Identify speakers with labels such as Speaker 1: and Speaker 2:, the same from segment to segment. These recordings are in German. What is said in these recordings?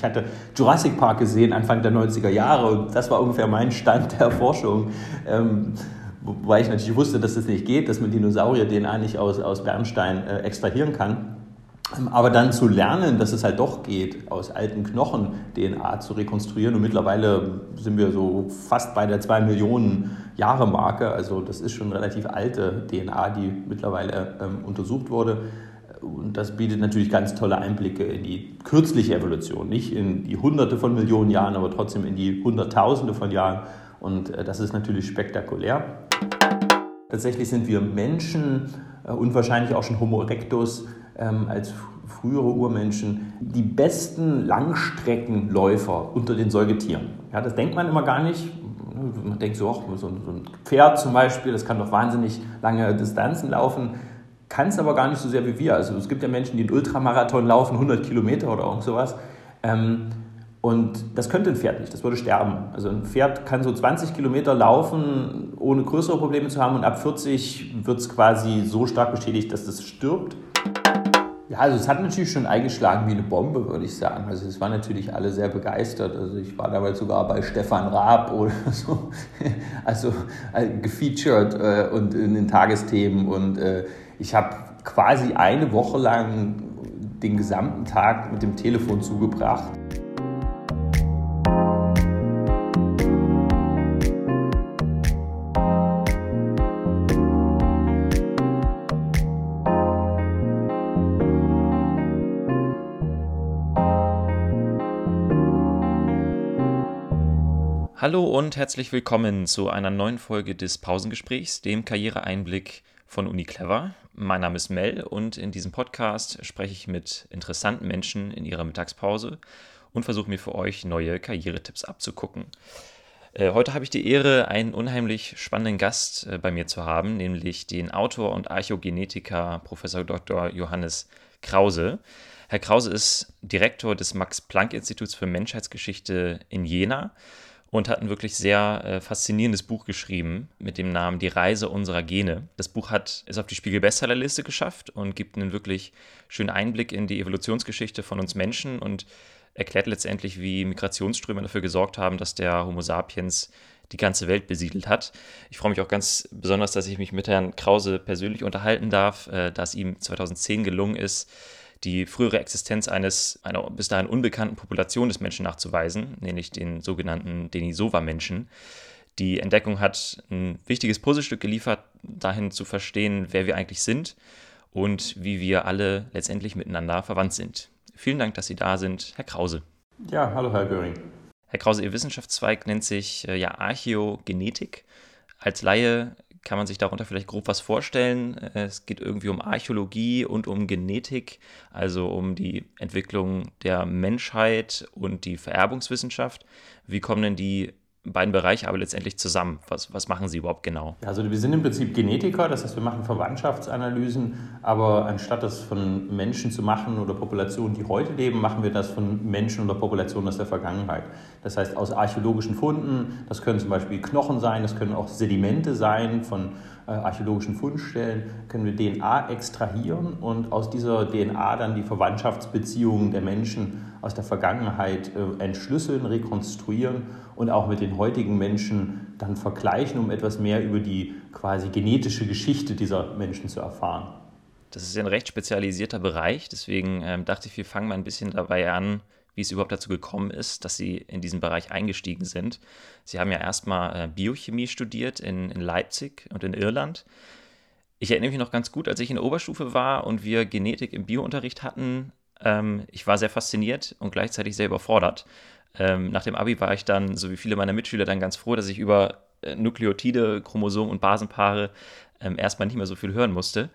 Speaker 1: Ich hatte Jurassic Park gesehen Anfang der 90er Jahre und das war ungefähr mein Stand der Forschung. Ähm, wobei ich natürlich wusste, dass das nicht geht, dass man Dinosaurier-DNA nicht aus, aus Bernstein äh, extrahieren kann. Ähm, aber dann zu lernen, dass es halt doch geht, aus alten Knochen DNA zu rekonstruieren. Und mittlerweile sind wir so fast bei der 2 Millionen Jahre Marke. Also das ist schon relativ alte DNA, die mittlerweile ähm, untersucht wurde. Und das bietet natürlich ganz tolle Einblicke in die kürzliche Evolution. Nicht in die Hunderte von Millionen Jahren, aber trotzdem in die Hunderttausende von Jahren. Und äh, das ist natürlich spektakulär. Tatsächlich sind wir Menschen äh, und wahrscheinlich auch schon Homo erectus ähm, als frühere Urmenschen die besten Langstreckenläufer unter den Säugetieren. Ja, das denkt man immer gar nicht. Man denkt so, ach, so ein Pferd zum Beispiel, das kann doch wahnsinnig lange Distanzen laufen, kann es aber gar nicht so sehr wie wir. Also es gibt ja Menschen, die einen Ultramarathon laufen, 100 Kilometer oder irgend sowas. Ähm, und das könnte ein Pferd nicht, das würde sterben. Also ein Pferd kann so 20 Kilometer laufen, ohne größere Probleme zu haben und ab 40 wird es quasi so stark beschädigt, dass es stirbt. Ja, also es hat natürlich schon eingeschlagen wie eine Bombe, würde ich sagen. Also es waren natürlich alle sehr begeistert. Also ich war damals sogar bei Stefan Raab oder so, also äh, gefeatured äh, und in den Tagesthemen. Und äh, ich habe quasi eine Woche lang den gesamten Tag mit dem Telefon zugebracht.
Speaker 2: Hallo und herzlich willkommen zu einer neuen Folge des Pausengesprächs, dem Karriereeinblick von Uni Clever. Mein Name ist Mel und in diesem Podcast spreche ich mit interessanten Menschen in ihrer Mittagspause und versuche mir für euch neue Karrieretipps abzugucken. Äh, heute habe ich die Ehre, einen unheimlich spannenden Gast äh, bei mir zu haben, nämlich den Autor und Archäogenetiker Professor Dr. Johannes Krause. Herr Krause ist Direktor des Max-Planck-Instituts für Menschheitsgeschichte in Jena und hat ein wirklich sehr äh, faszinierendes Buch geschrieben mit dem Namen Die Reise unserer Gene. Das Buch hat es auf die Spiegel-Bestsellerliste geschafft und gibt einen wirklich schönen Einblick in die Evolutionsgeschichte von uns Menschen und erklärt letztendlich, wie Migrationsströme dafür gesorgt haben, dass der Homo sapiens die ganze Welt besiedelt hat. Ich freue mich auch ganz besonders, dass ich mich mit Herrn Krause persönlich unterhalten darf, äh, da es ihm 2010 gelungen ist, die frühere Existenz eines, einer bis dahin unbekannten Population des Menschen nachzuweisen, nämlich den sogenannten Denisova-Menschen. Die Entdeckung hat ein wichtiges Puzzlestück geliefert, dahin zu verstehen, wer wir eigentlich sind und wie wir alle letztendlich miteinander verwandt sind. Vielen Dank, dass Sie da sind, Herr Krause.
Speaker 1: Ja, hallo, Herr Göring.
Speaker 2: Herr Krause, Ihr Wissenschaftszweig nennt sich äh, ja Archäogenetik. Als Laie kann man sich darunter vielleicht grob was vorstellen. Es geht irgendwie um Archäologie und um Genetik, also um die Entwicklung der Menschheit und die Vererbungswissenschaft. Wie kommen denn die beiden Bereiche aber letztendlich zusammen? Was, was machen Sie überhaupt genau?
Speaker 1: Also wir sind im Prinzip Genetiker, das heißt, wir machen Verwandtschaftsanalysen, aber anstatt das von Menschen zu machen oder Populationen, die heute leben, machen wir das von Menschen oder Populationen aus der Vergangenheit. Das heißt, aus archäologischen Funden, das können zum Beispiel Knochen sein, das können auch Sedimente sein von archäologischen Fundstellen, können wir DNA extrahieren und aus dieser DNA dann die Verwandtschaftsbeziehungen der Menschen aus der Vergangenheit äh, entschlüsseln, rekonstruieren und auch mit den heutigen Menschen dann vergleichen, um etwas mehr über die quasi genetische Geschichte dieser Menschen zu erfahren.
Speaker 2: Das ist ein recht spezialisierter Bereich, deswegen ähm, dachte ich, wir fangen mal ein bisschen dabei an, wie es überhaupt dazu gekommen ist, dass Sie in diesen Bereich eingestiegen sind. Sie haben ja erstmal äh, Biochemie studiert in, in Leipzig und in Irland. Ich erinnere mich noch ganz gut, als ich in der Oberstufe war und wir Genetik im Biounterricht hatten, ähm, ich war sehr fasziniert und gleichzeitig sehr überfordert. Ähm, nach dem Abi war ich dann, so wie viele meiner Mitschüler, dann ganz froh, dass ich über äh, Nukleotide, Chromosomen und Basenpaare ähm, erstmal nicht mehr so viel hören musste.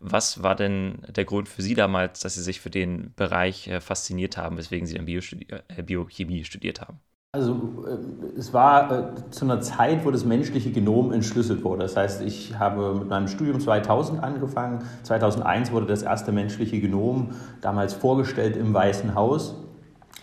Speaker 2: Was war denn der Grund für Sie damals, dass Sie sich für den Bereich äh, fasziniert haben, weswegen Sie dann Biostudi äh, Biochemie studiert haben?
Speaker 1: Also äh, es war zu einer Zeit, wo das menschliche Genom entschlüsselt wurde. Das heißt, ich habe mit meinem Studium 2000 angefangen. 2001 wurde das erste menschliche Genom damals vorgestellt im Weißen Haus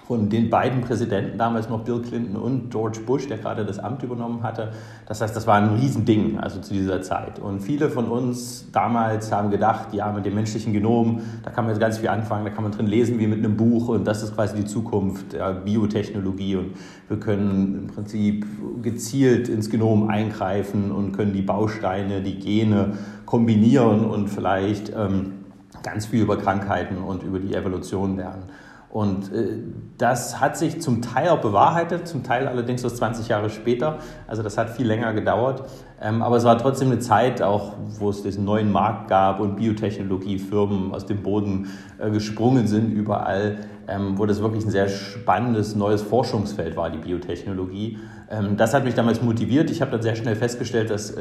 Speaker 1: von den beiden Präsidenten damals noch Bill Clinton und George Bush, der gerade das Amt übernommen hatte. Das heißt, das war ein Riesending, also zu dieser Zeit. Und viele von uns damals haben gedacht, ja, mit dem menschlichen Genom, da kann man jetzt ganz viel anfangen, da kann man drin lesen wie mit einem Buch und das ist quasi die Zukunft der Biotechnologie und wir können im Prinzip gezielt ins Genom eingreifen und können die Bausteine, die Gene kombinieren und vielleicht ähm, ganz viel über Krankheiten und über die Evolution lernen. Und äh, das hat sich zum Teil auch bewahrheitet, zum Teil allerdings erst 20 Jahre später. Also das hat viel länger gedauert. Ähm, aber es war trotzdem eine Zeit, auch wo es diesen neuen Markt gab und Biotechnologiefirmen aus dem Boden äh, gesprungen sind überall, ähm, wo das wirklich ein sehr spannendes neues Forschungsfeld war, die Biotechnologie. Ähm, das hat mich damals motiviert. Ich habe dann sehr schnell festgestellt, dass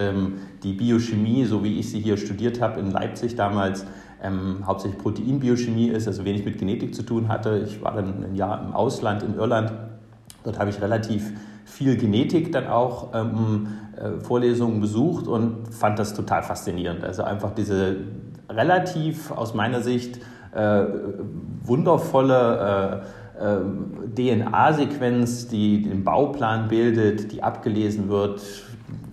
Speaker 1: die Biochemie, so wie ich sie hier studiert habe in Leipzig damals, ähm, hauptsächlich Proteinbiochemie ist, also wenig mit Genetik zu tun hatte. Ich war dann ein Jahr im Ausland, in Irland. Dort habe ich relativ viel Genetik dann auch ähm, äh, Vorlesungen besucht und fand das total faszinierend. Also einfach diese relativ aus meiner Sicht äh, wundervolle äh, äh DNA-Sequenz, die den Bauplan bildet, die abgelesen wird,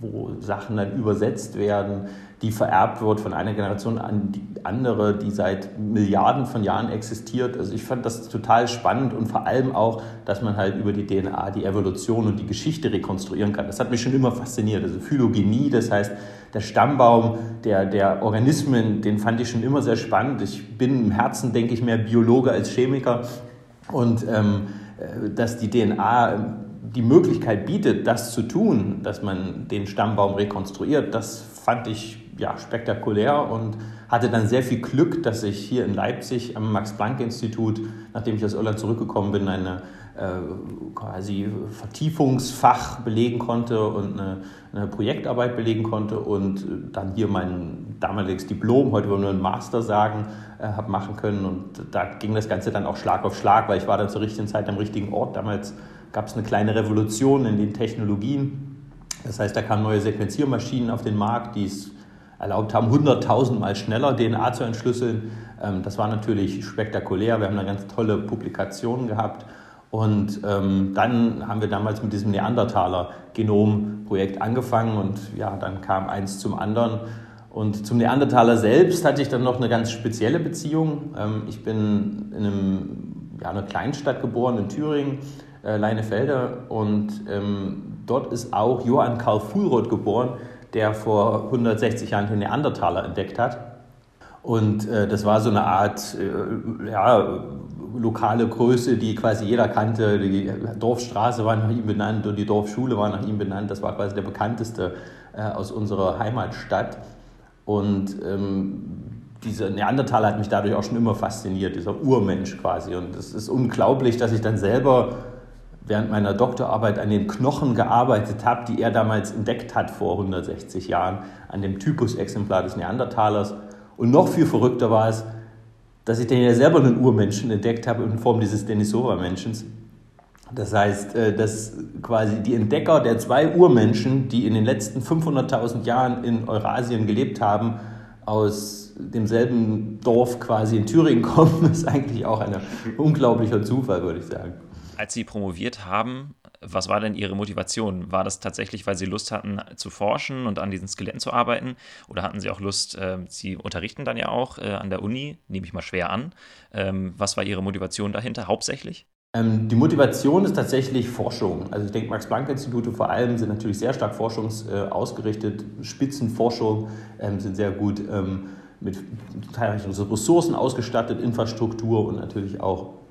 Speaker 1: wo Sachen dann übersetzt werden, die vererbt wird von einer Generation an die andere, die seit Milliarden von Jahren existiert. Also ich fand das total spannend und vor allem auch, dass man halt über die DNA die Evolution und die Geschichte rekonstruieren kann. Das hat mich schon immer fasziniert. Also Phylogenie, das heißt der Stammbaum der, der Organismen, den fand ich schon immer sehr spannend. Ich bin im Herzen, denke ich, mehr Biologe als Chemiker und ähm, äh, dass die DNA die Möglichkeit bietet, das zu tun, dass man den Stammbaum rekonstruiert, das fand ich ja, spektakulär und hatte dann sehr viel Glück, dass ich hier in Leipzig am Max-Planck-Institut, nachdem ich aus Irland zurückgekommen bin, eine äh, quasi Vertiefungsfach belegen konnte und eine, eine, Projektarbeit belegen konnte und dann hier mein damaliges Diplom, heute nur einen Master sagen, äh, habe machen können und da ging das Ganze dann auch Schlag auf Schlag, weil ich war dann zur richtigen Zeit am richtigen Ort. Damals gab es eine kleine Revolution in den Technologien. Das heißt, da kamen neue Sequenziermaschinen auf den Markt, die es erlaubt haben, 100.000 Mal schneller DNA zu entschlüsseln. Ähm, das war natürlich spektakulär. Wir haben da ganz tolle Publikationen gehabt. Und ähm, dann haben wir damals mit diesem Neandertaler-Genom-Projekt angefangen und ja, dann kam eins zum anderen. Und zum Neandertaler selbst hatte ich dann noch eine ganz spezielle Beziehung. Ähm, ich bin in einem, ja, einer Kleinstadt geboren, in Thüringen, äh, Leinefelde. Und dort ist auch Johann Karl Fuhlrott geboren, der vor 160 Jahren den Neandertaler entdeckt hat. Und äh, das war so eine Art äh, ja, lokale Größe, die quasi jeder kannte. Die Dorfstraße war nach ihm benannt und die Dorfschule war nach ihm benannt. Das war quasi der bekannteste äh, aus unserer Heimatstadt. Und ähm, dieser Neandertaler hat mich dadurch auch schon immer fasziniert, dieser Urmensch quasi. Und es ist unglaublich, dass ich dann selber während meiner Doktorarbeit an den Knochen gearbeitet habe, die er damals entdeckt hat vor 160 Jahren, an dem Typusexemplar des Neandertalers. Und noch viel verrückter war es, dass ich den ja selber einen Urmenschen entdeckt habe in Form dieses Denisova-Menschens. Das heißt, äh, dass quasi die Entdecker der zwei Urmenschen, die in den letzten 500.000 Jahren in Eurasien gelebt haben, aus demselben Dorf quasi in Thüringen kommen, ist eigentlich auch ein unglaublicher Zufall, würde ich sagen.
Speaker 2: Als Sie promoviert haben, was war denn Ihre Motivation? War das tatsächlich, weil Sie Lust hatten zu forschen und an diesen Skeletten zu arbeiten? Oder hatten Sie auch Lust, äh, Sie unterrichten dann ja auch äh, an der Uni, nehme ich mal schwer an. Ähm, was war Ihre Motivation dahinter hauptsächlich?
Speaker 1: Ähm, die Motivation ist tatsächlich Forschung. Also ich denke, Max-Planck-Institute vor allem sind natürlich sehr stark forschungsausgerichtet. Spitzenforschung ähm, sind sehr gut ähm, mit zahlreichen Ressourcen ausgestattet, Infrastruktur und natürlich auch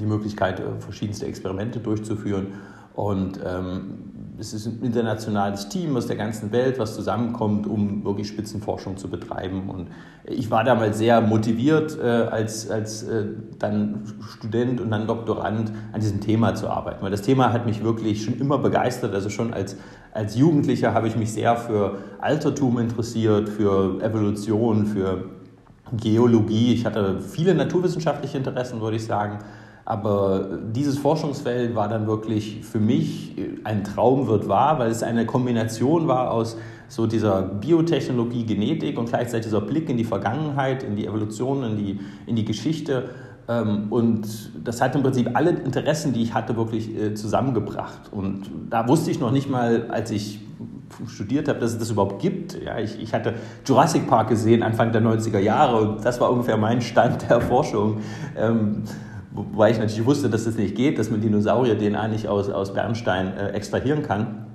Speaker 1: die Möglichkeit, äh, verschiedenste Experimente durchzuführen. Und ähm, es ist ein internationales Team aus der ganzen Welt, was zusammenkommt, um wirklich Spitzenforschung zu betreiben. Und ich war damals sehr motiviert, äh, als, als äh, dann Student und dann Doktorand an diesem Thema zu arbeiten. Weil das Thema hat mich wirklich schon immer begeistert. Also schon als, als Jugendlicher habe ich mich sehr für Altertum interessiert, für Evolution, für Geologie. Ich hatte viele naturwissenschaftliche Interessen, würde ich sagen. Aber dieses Forschungsfeld war dann wirklich für mich ein Traum wird wahr, weil es eine Kombination war aus so dieser Biotechnologie, Genetik und gleichzeitig dieser Blick in die Vergangenheit, in die Evolution, in die, in die Geschichte Ähm, und das hat im Prinzip alle Interessen, die ich hatte, wirklich äh, zusammengebracht. Und da wusste ich noch nicht mal, als ich studiert habe, dass es das überhaupt gibt. Ja, ich, ich hatte Jurassic Park gesehen Anfang der 90er Jahre und das war ungefähr mein Stand der Forschung. Wobei ich natürlich wusste, dass das nicht geht, dass man Dinosaurier-DNA nicht aus, aus Bernstein äh, extrahieren kann.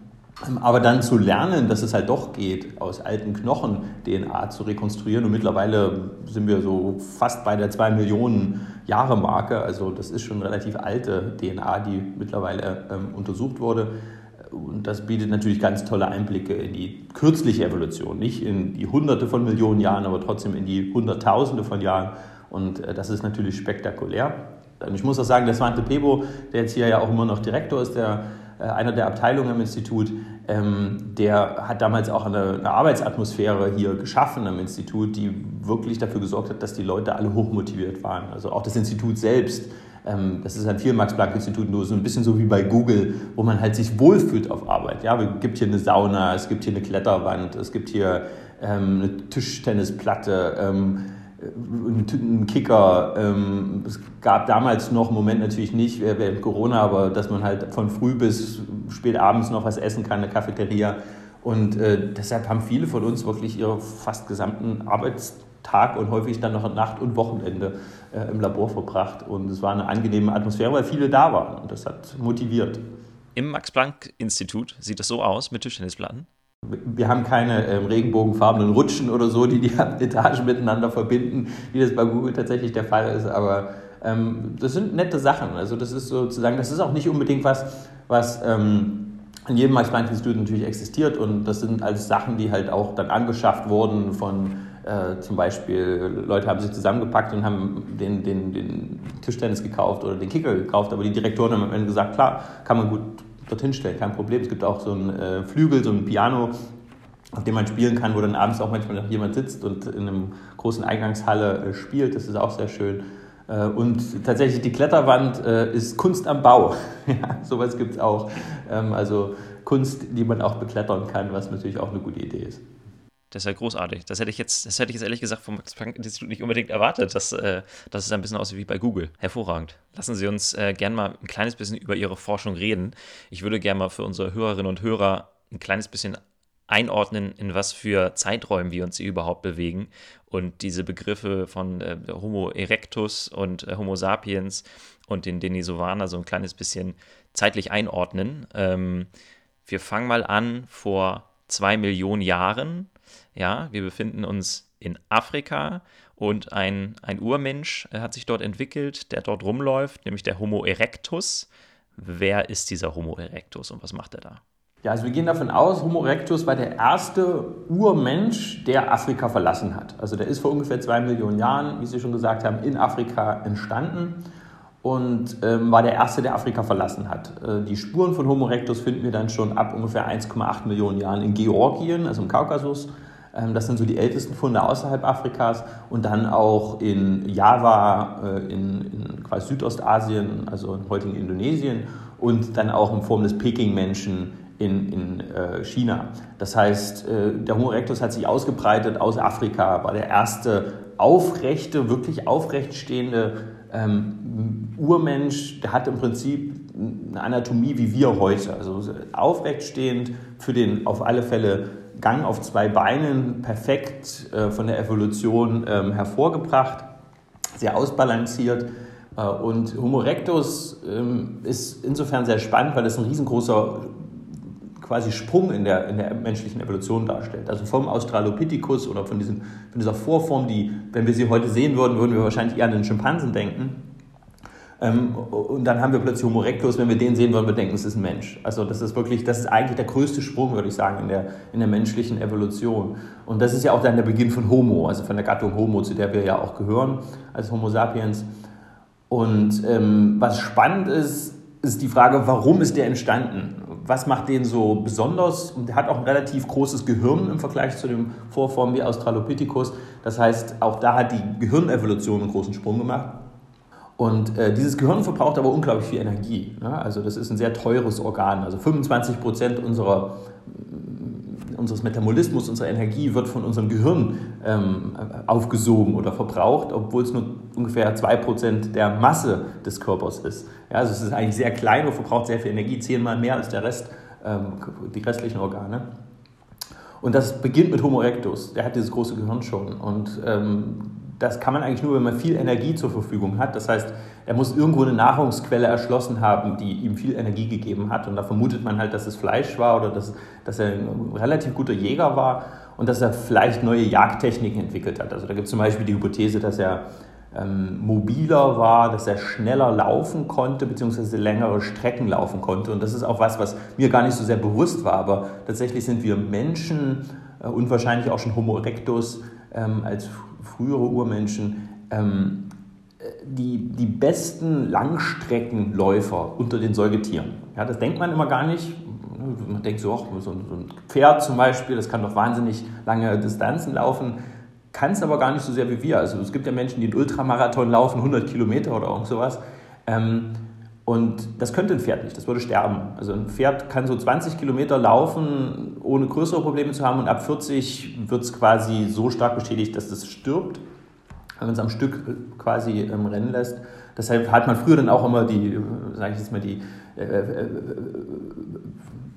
Speaker 1: Ähm, aber dann zu lernen, dass es halt doch geht, aus alten Knochen DNA zu rekonstruieren. Und mittlerweile sind wir so fast bei der 2 Millionen Jahre Marke. Also das ist schon relativ alte DNA, die mittlerweile ähm, untersucht wurde. Und das bietet natürlich ganz tolle Einblicke in die kürzliche Evolution. Nicht in die Hunderte von Millionen Jahren, aber trotzdem in die Hunderttausende von Jahren. Und äh, das ist natürlich spektakulär. Und ich muss auch sagen, der Svante Pebo, der jetzt hier ja auch immer noch Direktor ist, der äh, einer der Abteilungen im Institut, ähm, der hat damals auch eine, eine, Arbeitsatmosphäre hier geschaffen am Institut, die wirklich dafür gesorgt hat, dass die Leute alle hochmotiviert waren. Also auch das Institut selbst ähm, das ist ein vielen Max-Planck-Institut nur so ein bisschen so wie bei Google, wo man halt sich wohlfühlt auf Arbeit. Ja, es gibt hier eine Sauna, es gibt hier eine Kletterwand, es gibt hier ähm, eine Tischtennisplatte, ähm, einen Kicker. Ähm, es gab damals noch, im Moment natürlich nicht, während Corona, aber dass man halt von früh bis spät abends noch was essen kann, eine Cafeteria. Und äh, deshalb haben viele von uns wirklich ihre fast gesamten Arbeitstag und häufig dann noch Nacht und Wochenende äh, im Labor verbracht. Und es war eine angenehme Atmosphäre, weil viele da waren. Und das hat motiviert.
Speaker 2: Im Max-Planck-Institut sieht das so aus mit Tischtennisplatten?
Speaker 1: Wir haben keine ähm, regenbogenfarbenen Rutschen oder so, die die Etagen miteinander verbinden, wie das bei Google tatsächlich der Fall ist. Aber ähm, das sind nette Sachen. Also das ist sozusagen, das ist auch nicht unbedingt was, was ähm, in jedem Max-Planck-Institut natürlich existiert. Und das sind alles Sachen, die halt auch dann angeschafft wurden von äh, zum Beispiel, Leute haben sich zusammengepackt und haben den, den, den Tischtennis gekauft oder den Kicker gekauft, aber die Direktoren haben am Ende gesagt, klar, kann man gut dorthin stellen, kein Problem. Es gibt auch so einen äh, Flügel, so ein Piano, auf dem man spielen kann, wo dann abends auch manchmal noch jemand sitzt und in einem großen Eingangshalle äh, spielt. Das ist auch sehr schön. Äh, und tatsächlich die Kletterwand äh, ist Kunst am Bau. ja, sowas gibt es auch. Ähm, also Kunst, die man auch beklettern kann, was natürlich auch eine gute Idee ist.
Speaker 2: Das ist ja großartig. Das hätte ich jetzt, das hätte ich jetzt ehrlich gesagt vom Max-Planck-Institut nicht unbedingt erwartet, dass, äh, dass es ein bisschen aussieht wie bei Google. Hervorragend. Lassen Sie uns äh, gern mal ein kleines bisschen über Ihre Forschung reden. Ich würde gerne mal für unsere Hörerinnen und Hörer ein kleines bisschen einordnen, in was für Zeiträumen wir uns hier überhaupt bewegen und diese Begriffe von äh, Homo erectus und äh, Homo sapiens und den Denisovaner so ein kleines bisschen zeitlich einordnen. Ähm, wir fangen mal an vor zwei Millionen Jahren ja, wir befinden uns in Afrika und ein, ein Urmensch äh, hat sich dort entwickelt, der dort rumläuft, nämlich der Homo erectus. Wer ist dieser Homo erectus und was macht er da?
Speaker 1: Ja, also wir gehen davon aus, Homo erectus war der erste Urmensch, der Afrika verlassen hat. Also der ist vor ungefähr zwei Millionen Jahren, wie Sie schon gesagt haben, in Afrika entstanden und ähm, war der erste, der Afrika verlassen hat. Äh, die Spuren von Homo erectus finden wir dann schon ab ungefähr 1,8 Millionen Jahren in Georgien, also im Kaukasus. Ähm, das sind so die ältesten Funde außerhalb Afrikas und dann auch in Java, äh, in, in quasi Südostasien, also im heutigen Indonesien und dann auch in Form des Peking-Menschen in, in äh, China. Das heißt, äh, der Homo erectus hat sich ausgebreitet aus Afrika, war der erste aufrechte, wirklich aufrecht stehende ähm, Urmensch, der hat im Prinzip eine Anatomie wie wir heute, also aufrecht stehend für den auf alle Fälle Gang auf zwei Beinen perfekt äh, von der Evolution ähm, hervorgebracht, sehr ausbalanciert. Äh, und Homo erectus ähm, ist insofern sehr spannend, weil es ein riesengroßer quasi Sprung in der, in der menschlichen Evolution darstellt. Also vom Australopithecus oder von, diesen, von dieser Vorform, die, wenn wir sie heute sehen würden, würden wir wahrscheinlich eher an den Schimpansen denken ähm, und dann haben wir plötzlich Homo erectus, wenn wir den sehen, würden wir denken, es ist ein Mensch. Also das ist wirklich, das ist eigentlich der größte Sprung, würde ich sagen, in der, in der menschlichen Evolution. Und das ist ja auch dann der Beginn von Homo, also von der Gattung Homo, zu der wir ja auch gehören, als Homo sapiens. Und ähm, was spannend ist, ist die Frage, warum ist der entstanden? Was macht den so besonders? Und der hat auch ein relativ großes Gehirn im Vergleich zu den Vorformen wie Australopithecus. Das heißt, auch da hat die Gehirnevolution einen großen Sprung gemacht. Und äh, dieses Gehirn verbraucht aber unglaublich viel Energie. Ne? Also das ist ein sehr teures Organ. Also 25 Prozent unserer, unseres Metabolismus, unsere Energie wird von unserem Gehirn ähm, aufgesogen oder verbraucht, obwohl es nur ungefähr 2% der Masse des Körpers ist. Ja, also es ist eigentlich sehr klein und verbraucht sehr viel Energie, zehnmal mehr als der Rest, ähm, die restlichen Organe. Und das beginnt mit Homo erectus, der hat dieses große Gehirn schon. Und ähm, das kann man eigentlich nur, wenn man viel Energie zur Verfügung hat. Das heißt, er muss irgendwo eine Nahrungsquelle erschlossen haben, die ihm viel Energie gegeben hat. Und da vermutet man halt, dass es Fleisch war oder dass, dass er ein relativ guter Jäger war und dass er vielleicht neue Jagdtechniken entwickelt hat. Also da gibt es zum Beispiel die Hypothese, dass er ähm, mobiler war, dass er schneller laufen konnte, beziehungsweise längere Strecken laufen konnte. Und das ist auch was, was mir gar nicht so sehr bewusst war. Aber tatsächlich sind wir Menschen äh, und wahrscheinlich auch schon Homo erectus ähm, als frühere Urmenschen ähm, die, die besten Langstreckenläufer unter den Säugetieren. Ja, das denkt man immer gar nicht. Man denkt so, oh, so, ein Pferd zum Beispiel, das kann doch wahnsinnig lange Distanzen laufen, kann es aber gar nicht so sehr wie wir. Also es gibt ja Menschen, die einen Ultramarathon laufen, 100 Kilometer oder irgend sowas. Ähm, und das könnte ein Pferd nicht, das würde sterben. Also ein Pferd kann so 20 Kilometer laufen, ohne größere Probleme zu haben und ab 40 wird es quasi so stark beschädigt, dass es stirbt, wenn man es am Stück quasi ähm, rennen lässt. Deshalb hat man früher dann auch immer die, sage ich jetzt mal, die äh, äh,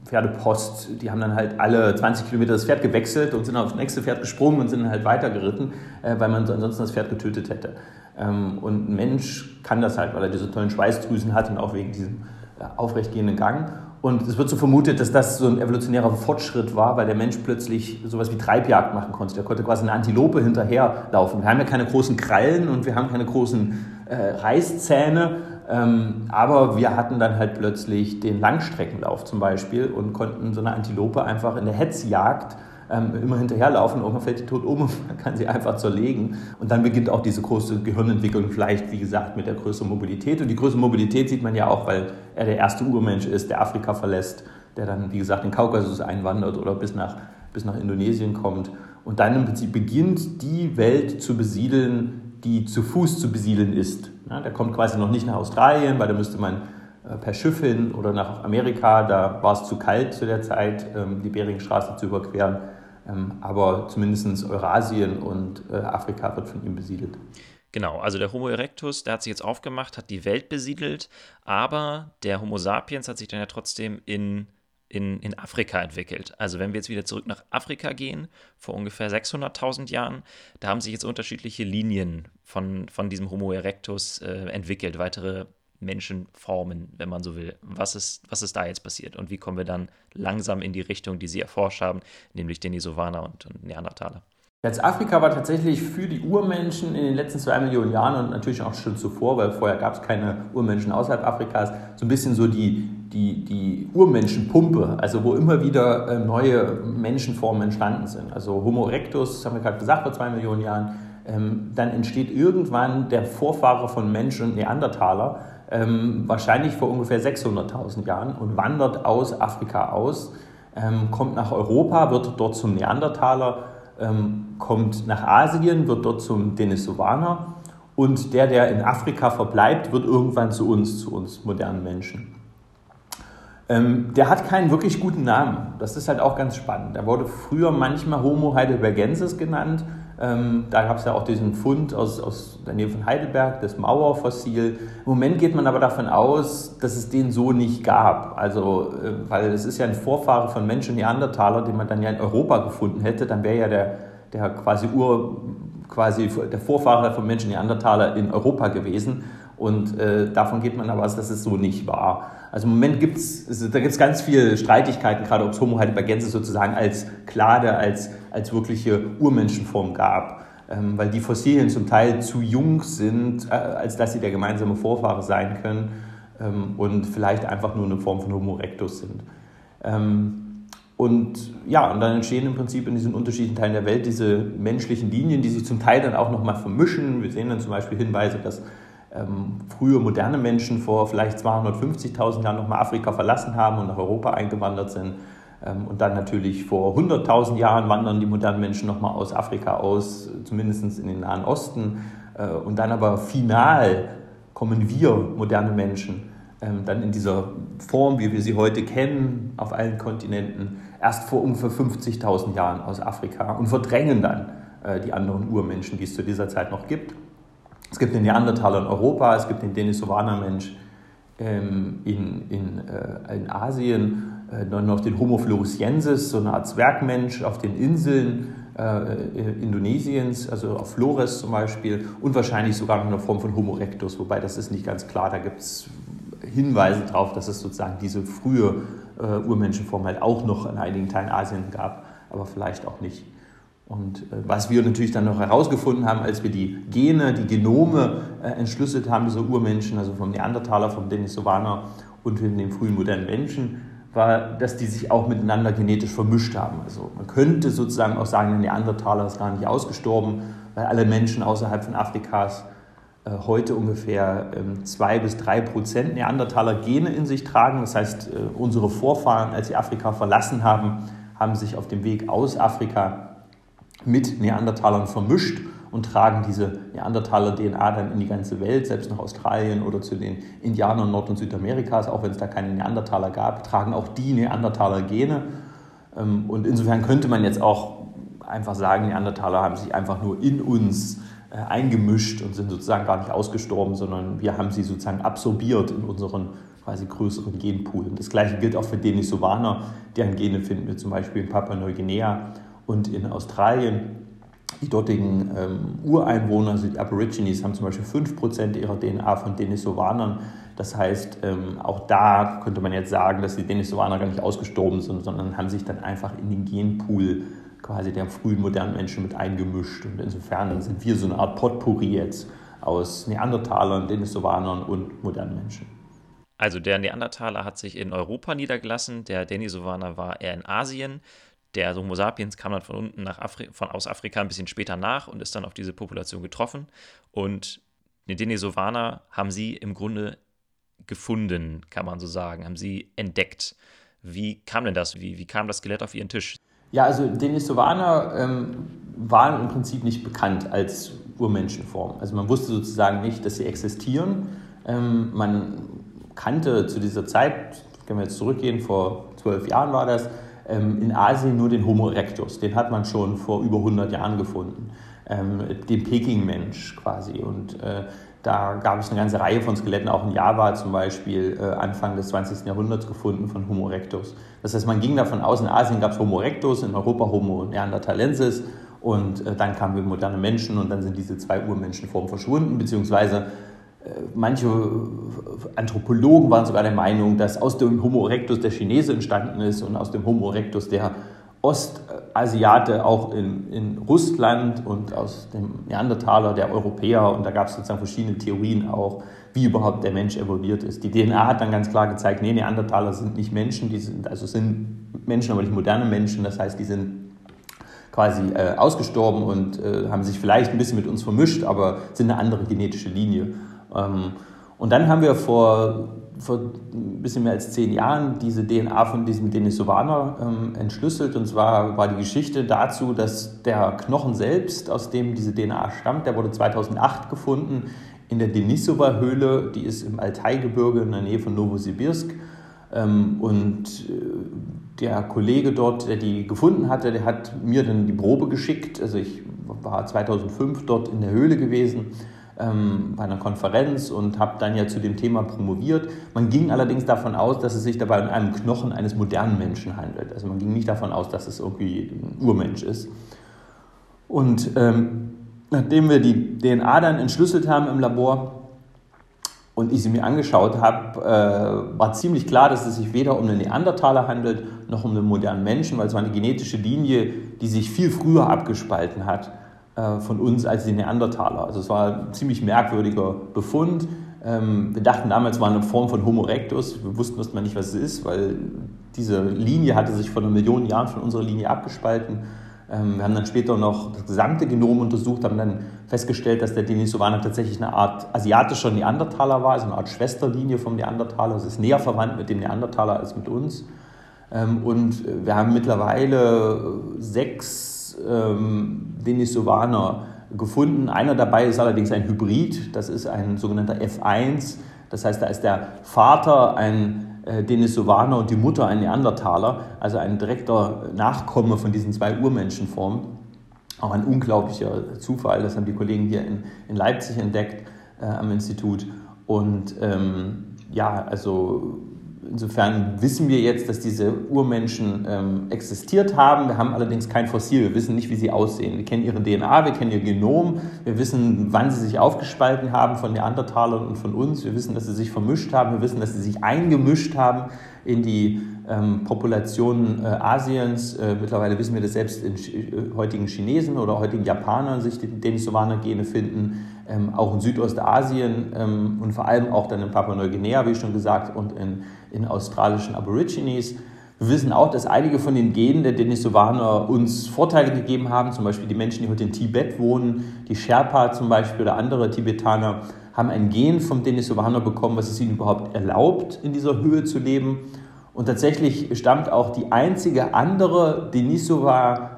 Speaker 1: Pferdepost, die haben dann halt alle 20 Kilometer das Pferd gewechselt und sind aufs nächste Pferd gesprungen und sind dann halt weitergeritten, äh, weil man ansonsten das Pferd getötet hätte. Ähm, und ein Mensch kann das halt, weil er diese tollen Schweißdrüsen hat und auch wegen diesem äh, aufrechtgehenden Gang. Und es wird so vermutet, dass das so ein evolutionärer Fortschritt war, weil der Mensch plötzlich sowas wie Treibjagd machen konnte. Der konnte quasi eine Antilope hinterherlaufen. Wir haben ja keine großen Krallen und wir haben keine großen äh, Reißzähne, ähm, aber wir hatten dann halt plötzlich den Langstreckenlauf zum Beispiel und konnten so eine Antilope einfach in der Hetzjagd ähm, immer hinterherlaufen, irgendwann fällt die tot um und man kann sie einfach zerlegen. Und dann beginnt auch diese große Gehirnentwicklung, vielleicht, wie gesagt, mit der größeren Mobilität. Und die größere Mobilität sieht man ja auch, weil er der erste Urmensch ist, der Afrika verlässt, der dann, wie gesagt, in Kaukasus einwandert oder bis nach, bis nach Indonesien kommt. Und dann im Prinzip beginnt die Welt zu besiedeln, die zu Fuß zu besiedeln ist. Ja, der kommt quasi noch nicht nach Australien, weil da müsste man äh, per Schiff hin oder nach Amerika. Da war es zu kalt zu der Zeit, ähm, die Beringstraße zu überqueren. Ähm, aber zumindest Eurasien und äh, Afrika wird von ihm besiedelt.
Speaker 2: Genau, also der Homo erectus, der hat sich jetzt aufgemacht, hat die Welt besiedelt, aber der Homo sapiens hat sich dann ja trotzdem in, in, in Afrika entwickelt. Also wenn wir jetzt wieder zurück nach Afrika gehen, vor ungefähr 600.000 Jahren, da haben sich jetzt unterschiedliche Linien von, von diesem Homo erectus äh, entwickelt, weitere Menschen formen, wenn man so will. Was ist, was ist da jetzt passiert und wie kommen wir dann langsam in die Richtung, die Sie erforscht haben, nämlich Denisovaner und, und Neandertaler?
Speaker 1: Jetzt Afrika war tatsächlich für die Urmenschen in den letzten zwei Millionen Jahren und natürlich auch schon zuvor, weil vorher gab es keine Urmenschen außerhalb Afrikas, so ein bisschen so die, die, die Urmenschenpumpe, also wo immer wieder äh, neue Menschenformen entstanden sind. Also Homo erectus, haben wir gerade gesagt, vor zwei Millionen Jahren. Ähm, dann entsteht irgendwann der Vorfahre von Mensch und Neandertaler, ähm, wahrscheinlich vor ungefähr 600.000 Jahren und wandert aus Afrika aus, ähm, kommt nach Europa, wird dort zum Neandertaler, kommt nach Asien, wird dort zum Denisovaner und der, der in Afrika verbleibt, wird irgendwann zu uns, zu uns modernen Menschen. Der hat keinen wirklich guten Namen. Das ist halt auch ganz spannend. Er wurde früher manchmal Homo heidelbergensis genannt ähm, da gab es ja auch diesen Fund aus, aus der Nähe von Heidelberg, das Mauerfossil. Im Moment geht man aber davon aus, dass es den so nicht gab. Also, äh, weil es ist ja ein Vorfahre von Menschen Neandertaler, den man dann ja in Europa gefunden hätte, dann wäre ja der, der quasi Ur, quasi der Vorfahre von Menschen Neandertaler in Europa gewesen. Und äh, davon geht man aber aus, dass es so nicht war. Also im Moment gibt es, da gibt es ganz viele Streitigkeiten, gerade ob es Homo heidelbergensis sozusagen als Klade, als, als wirkliche Urmenschenform gab. Ähm, weil die Fossilien zum Teil zu jung sind, äh, als dass sie der gemeinsame Vorfahre sein können ähm, und vielleicht einfach nur eine Form von Homo erectus sind. Ähm, und ja, und dann entstehen im Prinzip in diesen unterschiedlichen Teilen der Welt diese menschlichen Linien, die sich zum Teil dann auch nochmal vermischen. Wir sehen dann zum Beispiel Hinweise, dass ähm, frühe moderne Menschen vor vielleicht 250.000 Jahren nochmal Afrika verlassen haben und nach Europa eingewandert sind. Ähm, und dann natürlich vor 100.000 Jahren wandern die modernen Menschen nochmal aus Afrika aus, zumindest in den Nahen Osten. Äh, und dann aber final kommen wir, moderne Menschen, ähm, dann in dieser Form, wie wir sie heute kennen, auf allen Kontinenten, erst vor ungefähr 50.000 Jahren aus Afrika und verdrängen dann äh, die anderen Urmenschen, die es zu dieser Zeit noch gibt. Es gibt den Neandertaler in Europa, es gibt den Denisovaner-Mensch ähm, in, in, äh, in Asien, äh, dann noch den Homo floresiensis, so eine Art Zwergmensch auf den Inseln Indonesiens, also auf Flores zum Beispiel, und wahrscheinlich sogar noch eine Form von Homo erectus, wobei das ist nicht ganz klar, da gibt es Hinweise darauf, dass es sozusagen diese frühe äh, Urmenschenform halt auch noch in einigen Teilen Asiens gab, aber vielleicht auch nicht. Und äh, was wir natürlich dann noch herausgefunden haben, als wir die Gene, die Genome äh, entschlüsselt haben, dieser Urmenschen, also vom Neandertaler, vom Denisovaner und dem frühen modernen Menschen, war, dass die sich auch miteinander genetisch vermischt haben. Also man könnte sozusagen auch sagen, der Neandertaler ist gar nicht ausgestorben, weil alle Menschen außerhalb von Afrikas heute ungefähr ähm, zwei bis drei Prozent Neandertaler Gene in sich tragen. Das heißt, äh, unsere Vorfahren, als sie Afrika verlassen haben, haben sich auf dem Weg aus Afrika mit Neandertalern vermischt und tragen diese Neandertaler-DNA dann in die ganze Welt, selbst nach Australien oder zu den Indianern Nord- und Südamerikas, auch wenn es da keine Neandertaler gab, tragen auch die Neandertaler-Gene. Ähm, und insofern könnte man jetzt auch einfach sagen, Neandertaler haben sich einfach nur in uns äh, eingemischt und sind sozusagen gar nicht ausgestorben, sondern wir haben sie sozusagen absorbiert in unseren quasi größeren Genpool. Und das gleiche gilt auch für Denisovaner, deren Gene finden wir zum Beispiel in Papua-Neuguinea und in Australien. Die dortigen ähm, Ureinwohner, also die Aborigines, haben zum Beispiel 5% ihrer DNA von Denisovanern. Das heißt, ähm, auch da könnte man jetzt sagen, dass die Denisovaner gar nicht ausgestorben sind, sondern haben sich dann einfach in den Genpool quasi der frühen modernen Menschen mit eingemischt. Und insofern sind wir so eine Art Potpourri jetzt aus Neandertalern, Denisovanern und modernen Menschen.
Speaker 2: Also der Neandertaler hat sich in Europa niedergelassen, der Denisovaner war eher in Asien. Der Homo sapiens kam dann von unten nach Afri von, aus Afrika ein bisschen später nach und ist dann auf diese Population getroffen. Und den Denisovaner haben sie im Grunde gefunden, kann man so sagen, haben sie entdeckt. Wie kam denn das? Wie, wie kam das Skelett auf ihren Tisch?
Speaker 1: Ja, also Denisovaner ähm, waren im Prinzip nicht bekannt als Urmenschenform. Also man wusste sozusagen nicht, dass sie existieren. Ähm, man kannte zu dieser Zeit, können wir jetzt zurückgehen, vor zwölf Jahren war das, ähm, in Asien nur den Homo erectus. Den hat man schon vor über 100 Jahren gefunden. Ähm, den Peking-Mensch quasi. Und äh, da gab es eine ganze Reihe von Skeletten, auch in Java zum Beispiel, äh, Anfang des 20. Jahrhunderts gefunden von Homo erectus. Das heißt, man ging davon aus, in Asien gab es Homo erectus, in Europa Homo neanderthalensis und äh, dann kamen wir moderne Menschen und dann sind diese zwei Urmenschenformen verschwunden, beziehungsweise äh, manche Anthropologen waren sogar der Meinung, dass aus dem Homo erectus der Chinese entstanden ist und aus dem Homo erectus der Ostasiate auch in, in Russland und aus dem Neandertaler, der Europäer. Und da gab es sozusagen verschiedene Theorien auch, wie überhaupt der Mensch evolviert ist. Die DNA hat dann ganz klar gezeigt, nee, Neandertaler sind nicht Menschen, die sind, also sind Menschen, aber nicht moderne Menschen. Das heißt, die sind quasi äh, ausgestorben und äh, haben sich vielleicht ein bisschen mit uns vermischt, aber sind eine andere genetische Linie. Ähm, und dann haben wir vor vor ein bisschen mehr als zehn Jahren diese DNA von diesem Denisovaner ähm, entschlüsselt. Und zwar war die Geschichte dazu, dass der Knochen selbst, aus dem diese DNA stammt, der wurde 2008 gefunden in der Denisova-Höhle. Die ist im Altaigebirge in der Nähe von Novosibirsk. Ähm, und äh, der Kollege dort, der die gefunden hatte, der hat mir dann die Probe geschickt. Also ich war 2005 dort in der Höhle gewesen ähm, bei einer Konferenz und habe dann ja zu dem Thema promoviert. Man ging allerdings davon aus, dass es sich dabei um einen Knochen eines modernen Menschen handelt. Also man ging nicht davon aus, dass es irgendwie ein Urmensch ist. Und ähm, nachdem wir die DNA dann entschlüsselt haben im Labor und ich sie mir angeschaut habe, äh, war ziemlich klar, dass es sich weder um einen Neandertaler handelt noch um einen modernen Menschen, weil es war eine genetische Linie, die sich viel früher abgespalten hat von uns als die Neandertaler. Also es war ein ziemlich merkwürdiger Befund. Ähm, wir dachten damals, es war eine Form von Homo erectus. Wir wussten erstmal nicht, was es ist, weil diese Linie hatte sich vor einer Million Jahren von unserer Linie abgespalten. Ähm, wir haben dann später noch das gesamte Genom untersucht, haben dann festgestellt, dass der Denisovaner tatsächlich eine Art asiatischer Neandertaler war, also eine Art Schwesterlinie vom Neandertaler. Es ist näher verwandt mit dem Neandertaler als mit uns. Ähm, und wir haben mittlerweile sechs ähm, Denisovaner gefunden. Einer dabei ist allerdings ein Hybrid, das ist ein sogenannter F1. Das heißt, da ist der Vater ein äh, Denisovaner und die Mutter ein Neandertaler, also ein direkter Nachkomme von diesen zwei Urmenschenformen. Auch ein unglaublicher Zufall, das haben die Kollegen hier in, in Leipzig entdeckt äh, am Institut. Und ähm, ja, also Insofern wissen wir jetzt, dass diese Urmenschen ähm, existiert haben. Wir haben allerdings kein Fossil. Wir wissen nicht, wie sie aussehen. Wir kennen ihre DNA, wir kennen ihr Genom. Wir wissen, wann sie sich aufgespalten haben von Neandertalern und von uns. Wir wissen, dass sie sich vermischt haben. Wir wissen, dass sie sich eingemischt haben in die ähm, Populationen äh, Asiens. Äh, mittlerweile wissen wir, dass selbst in äh, heutigen Chinesen oder heutigen Japanern sich die Denisovaner-Gene finden. Ähm, auch in Südostasien ähm, und vor allem auch dann in Papua-Neuguinea, wie schon gesagt, und in in australischen Aborigines. Wir wissen auch, dass einige von den Genen der Denisovaner uns Vorteile gegeben haben, zum Beispiel die Menschen, die heute in Tibet wohnen, die Sherpa zum Beispiel oder andere Tibetaner, haben ein Gen vom Denisovaner bekommen, was es ihnen überhaupt erlaubt, in dieser Höhe zu leben. Und tatsächlich stammt auch die einzige andere Denisova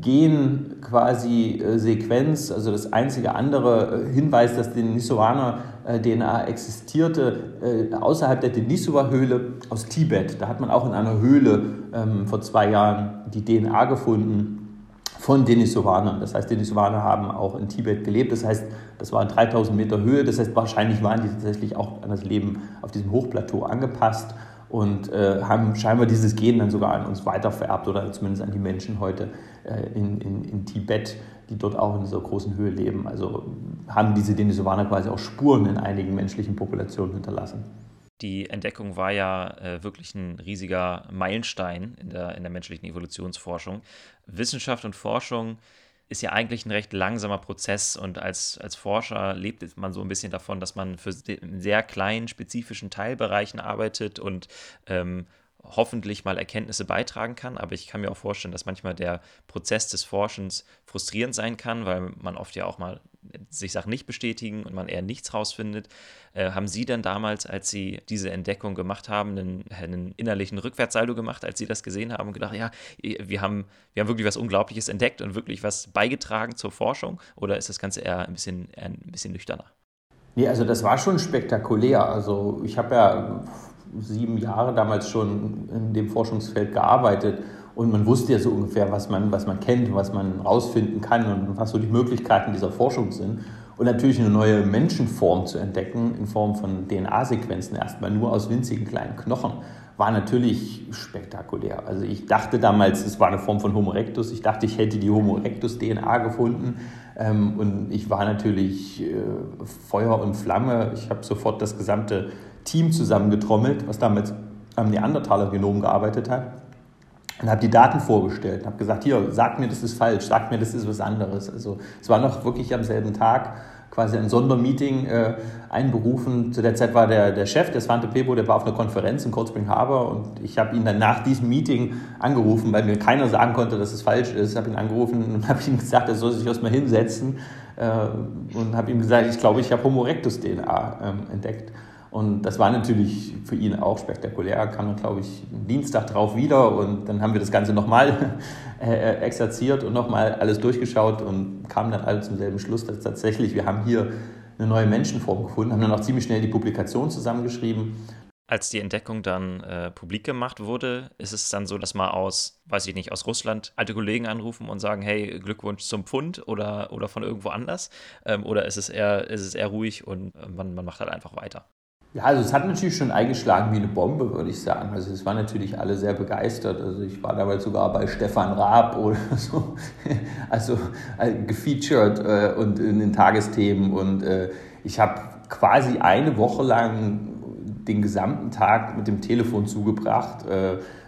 Speaker 1: Gen quasi äh, also das einzige andere äh, Hinweis, dass Denisovaner äh, DNA existierte außerhalb der Denisova-Höhle aus Tibet. Da hat man auch in einer Höhle ähm, vor zwei Jahren die DNA gefunden von Denisovanern. Das heißt, Denisovaner haben auch in Tibet gelebt. Das heißt, das war 3000 Meter Höhe. Das heißt, wahrscheinlich waren die tatsächlich auch an das Leben auf diesem Hochplateau angepasst und äh, haben scheinbar dieses Gen dann sogar an uns weitervererbt oder zumindest an die Menschen heute äh, in, in, in Tibet, die dort auch in dieser großen Höhe leben. Also haben diese Denisovaner quasi auch Spuren in einigen menschlichen Populationen hinterlassen.
Speaker 2: Die Entdeckung war ja äh, wirklich ein riesiger Meilenstein in der, in der menschlichen Evolutionsforschung. Wissenschaft und Forschung ist ja eigentlich ein recht langsamer Prozess und als, als Forscher lebt man so ein bisschen davon, dass man für sehr kleinen, spezifischen Teilbereichen arbeitet und ähm, hoffentlich mal Erkenntnisse beitragen kann. Aber ich kann mir auch vorstellen, dass manchmal der Prozess des Forschens frustrierend sein kann, weil man oft ja auch mal sich Sachen nicht bestätigen und man eher nichts rausfindet. Äh, haben Sie denn damals, als Sie diese Entdeckung gemacht haben, einen, einen, innerlichen Rückwärtssaldo gemacht, als Sie das gesehen haben und gedacht, ja, wir haben, wir haben wirklich was Unglaubliches entdeckt und wirklich was beigetragen zur Forschung? Oder ist das Ganze eher ein bisschen, eher ein bisschen nüchterner?
Speaker 1: Nee, also das war schon spektakulär. Also ich habe ja sieben Jahre damals schon in dem Forschungsfeld gearbeitet und man wusste ja so ungefähr, was man, was man kennt, was man rausfinden kann und was so die Möglichkeiten dieser Forschung sind. Und natürlich eine neue Menschenform zu entdecken in Form von DNA-Sequenzen, erstmal nur aus winzigen kleinen Knochen, war natürlich spektakulär. Also ich dachte damals, es war eine Form von Homo erectus. Ich dachte, ich hätte die Homo erectus DNA gefunden. Ähm, und ich war natürlich äh, Feuer und Flamme. Ich habe sofort das gesamte Team zusammengetrommelt, was damals am Neandertaler-Genom gearbeitet hat und habe die Daten vorgestellt, habe gesagt, hier, sag mir, das ist falsch, sag mir, das ist was anderes. Also es war noch wirklich am selben Tag quasi ein Sondermeeting äh, einberufen. Zu der Zeit war der, der Chef, der Svante Pebo, der war auf einer Konferenz in Cold Spring Harbor und ich habe ihn dann nach diesem Meeting angerufen, weil mir keiner sagen konnte, dass es falsch ist. Ich habe ihn angerufen und habe ihm gesagt, er soll sich erstmal hinsetzen äh, und habe ihm gesagt, ich glaube, ich habe Homo erectus DNA ähm, entdeckt. Und das war natürlich für ihn auch spektakulär. Er kam dann, glaube ich, Dienstag drauf wieder und dann haben wir das Ganze nochmal äh, äh, exerziert und nochmal alles durchgeschaut und kamen dann alle zum selben Schluss, dass tatsächlich wir haben hier eine neue Menschenform gefunden, haben dann auch ziemlich schnell die Publikation zusammengeschrieben.
Speaker 2: Als die Entdeckung dann äh, publik gemacht wurde, ist es dann so, dass man aus, weiß ich nicht, aus Russland alte Kollegen anrufen und sagen, hey, Glückwunsch zum Pfund oder, oder von irgendwo anders? Ähm, oder ist es eher, ist es eher ruhig und äh, man, man macht halt einfach weiter?
Speaker 1: Ja, also es hat natürlich schon eingeschlagen wie eine Bombe, würde ich sagen. Also es waren natürlich alle sehr begeistert. Also ich war damals sogar bei Stefan Raab oder so, also äh, gefeatured äh, und in den Tagesthemen. Und äh, ich habe quasi eine Woche lang den gesamten Tag mit dem Telefon zugebracht.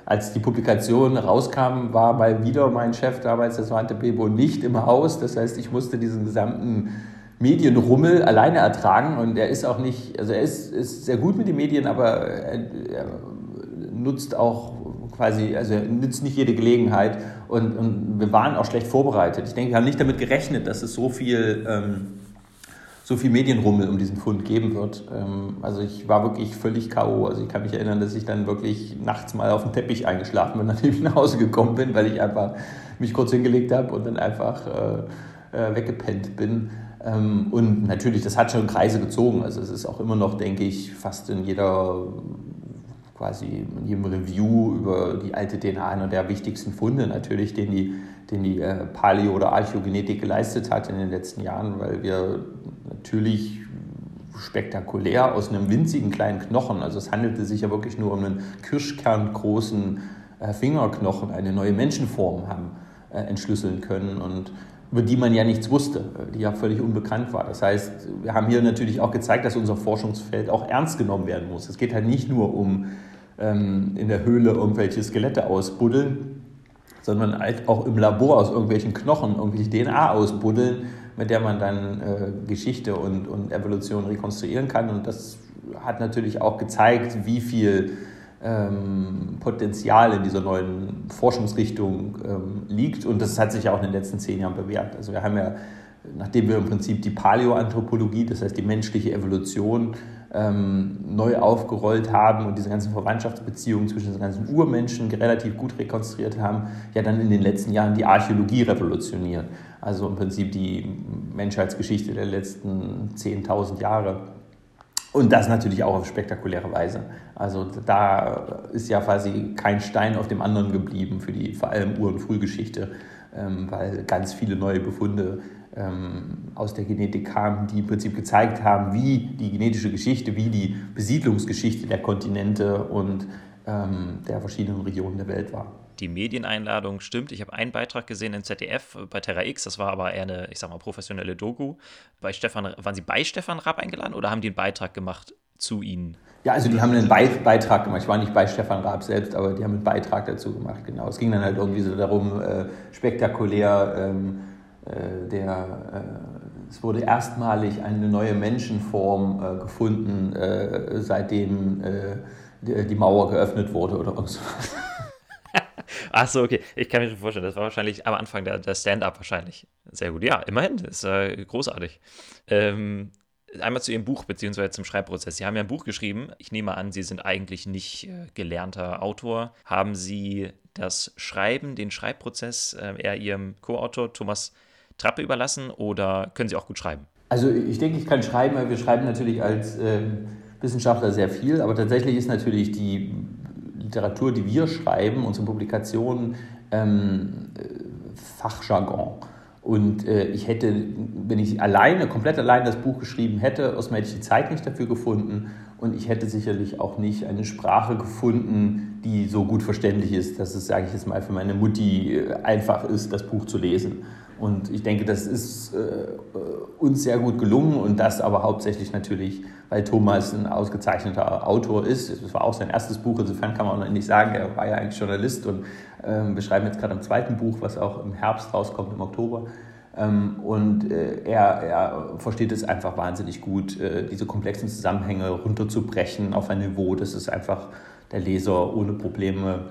Speaker 1: Als die Publikation rauskam, war mal wieder mein Chef damals, das war Ante Bebo, nicht im Haus. Das heißt, ich musste diesen gesamten Medienrummel alleine ertragen und er ist auch nicht, also er ist, ist sehr gut mit den Medien, aber er, er nutzt auch quasi, also er nützt nicht jede Gelegenheit und, und wir waren auch schlecht vorbereitet. Ich denke, wir haben nicht damit gerechnet, dass es so viel, ähm, so viel Medienrummel um diesen Fund geben wird. Ähm, also ich war wirklich völlig K.O. Also ich kann mich erinnern, dass ich dann wirklich nachts mal auf dem Teppich eingeschlafen bin, nachdem ich nach Hause gekommen bin, weil ich einfach mich kurz hingelegt habe und dann einfach äh, äh weggepennt bin. Ähm, und natürlich, das hat schon Kreise gezogen. Also es ist auch immer noch, denke ich, fast in jeder quasi in jedem Review über die alte DNA einer der wichtigsten Funde natürlich, den die, den die äh, Paleo- oder Archäogenetik geleistet hat in den letzten Jahren, weil wir natürlich spektakulär aus einem winzigen kleinen Knochen, also es handelte sich ja wirklich nur um einen kirschkerngroßen äh, Fingerknochen, eine neue Menschenform haben äh, entschlüsseln können und über die man ja nichts wusste, die ja völlig unbekannt war. Das heißt, wir haben hier natürlich auch gezeigt, dass unser Forschungsfeld auch ernst genommen werden muss. Es geht halt nicht nur um ähm, in der Höhle irgendwelche Skelette ausbuddeln, sondern halt auch im Labor aus irgendwelchen Knochen irgendwelche DNA ausbuddeln, mit der man dann äh, Geschichte und, und Evolution rekonstruieren kann. Und das hat natürlich auch gezeigt, wie viel Potenzial in dieser neuen Forschungsrichtung ähm, liegt. Und das hat sich ja auch in den letzten zehn Jahren bewährt. Also wir haben ja, nachdem wir im Prinzip die Paläoanthropologie, das heißt die menschliche Evolution, ähm, neu aufgerollt haben und diese ganzen Verwandtschaftsbeziehungen zwischen den ganzen Urmenschen relativ gut rekonstruiert haben, ja dann in den letzten Jahren die Archäologie revolutioniert. Also im Prinzip die Menschheitsgeschichte der letzten 10.000 Jahre. Und das natürlich auch auf spektakuläre Weise. Also da ist ja quasi kein Stein auf dem anderen geblieben für die vor allem Ur- und Frühgeschichte, ähm, weil ganz viele neue Befunde ähm, aus der Genetik kamen, die im Prinzip gezeigt haben, wie die genetische Geschichte, wie die Besiedlungsgeschichte der Kontinente und ähm, der verschiedenen Regionen der Welt war
Speaker 2: die Medieneinladung stimmt. Ich habe einen Beitrag gesehen im ZDF bei Terra X, das war aber eher eine, ich sag mal, professionelle Doku. Bei Stefan, waren Sie bei Stefan Raab eingeladen oder haben die einen Beitrag gemacht zu Ihnen?
Speaker 1: Ja, also die haben einen Beitrag gemacht. Ich war nicht bei Stefan Raab selbst, aber die haben einen Beitrag dazu gemacht, genau. Es ging dann halt irgendwie so darum, äh, spektakulär, ähm, äh, der, äh, es wurde erstmalig eine neue Menschenform äh, gefunden, äh, seitdem äh, die, Mauer geöffnet wurde oder so.
Speaker 2: Ach so, okay. Ich kann mir schon vorstellen, das war wahrscheinlich am Anfang der, der Stand-up wahrscheinlich. Sehr gut. Ja, immerhin. Das ist äh, großartig. Ähm, einmal zu Ihrem Buch, beziehungsweise zum Schreibprozess. Sie haben ja ein Buch geschrieben. Ich nehme an, Sie sind eigentlich nicht äh, gelernter Autor. Haben Sie das Schreiben, den Schreibprozess äh, eher Ihrem Co-Autor Thomas Trappe überlassen oder können Sie auch gut schreiben?
Speaker 1: Also ich denke, ich kann schreiben, weil wir schreiben natürlich als ähm, Wissenschaftler sehr viel, aber tatsächlich ist natürlich die Literatur, die wir schreiben, unsere Publikationen, ähm, Fachjargon. Und äh, ich hätte, wenn ich alleine, komplett alleine das Buch geschrieben hätte, erstmal hätte ich die Zeit nicht dafür gefunden und ich hätte sicherlich auch nicht eine Sprache gefunden, die so gut verständlich ist, dass es, sage ich jetzt mal, für meine Mutti äh, einfach ist, das Buch zu lesen. Und ich denke, das ist äh, uns sehr gut gelungen und das aber hauptsächlich natürlich, weil Thomas ein ausgezeichneter Autor ist. Das war auch sein erstes Buch, insofern kann man auch nicht sagen, er war ja eigentlich Journalist und ähm, wir schreiben jetzt gerade am zweiten Buch, was auch im Herbst rauskommt, im Oktober. Ähm, und äh, er, er, versteht es einfach wahnsinnig gut, äh, diese komplexen Zusammenhänge runterzubrechen auf ein Niveau, das es einfach der Leser ohne Probleme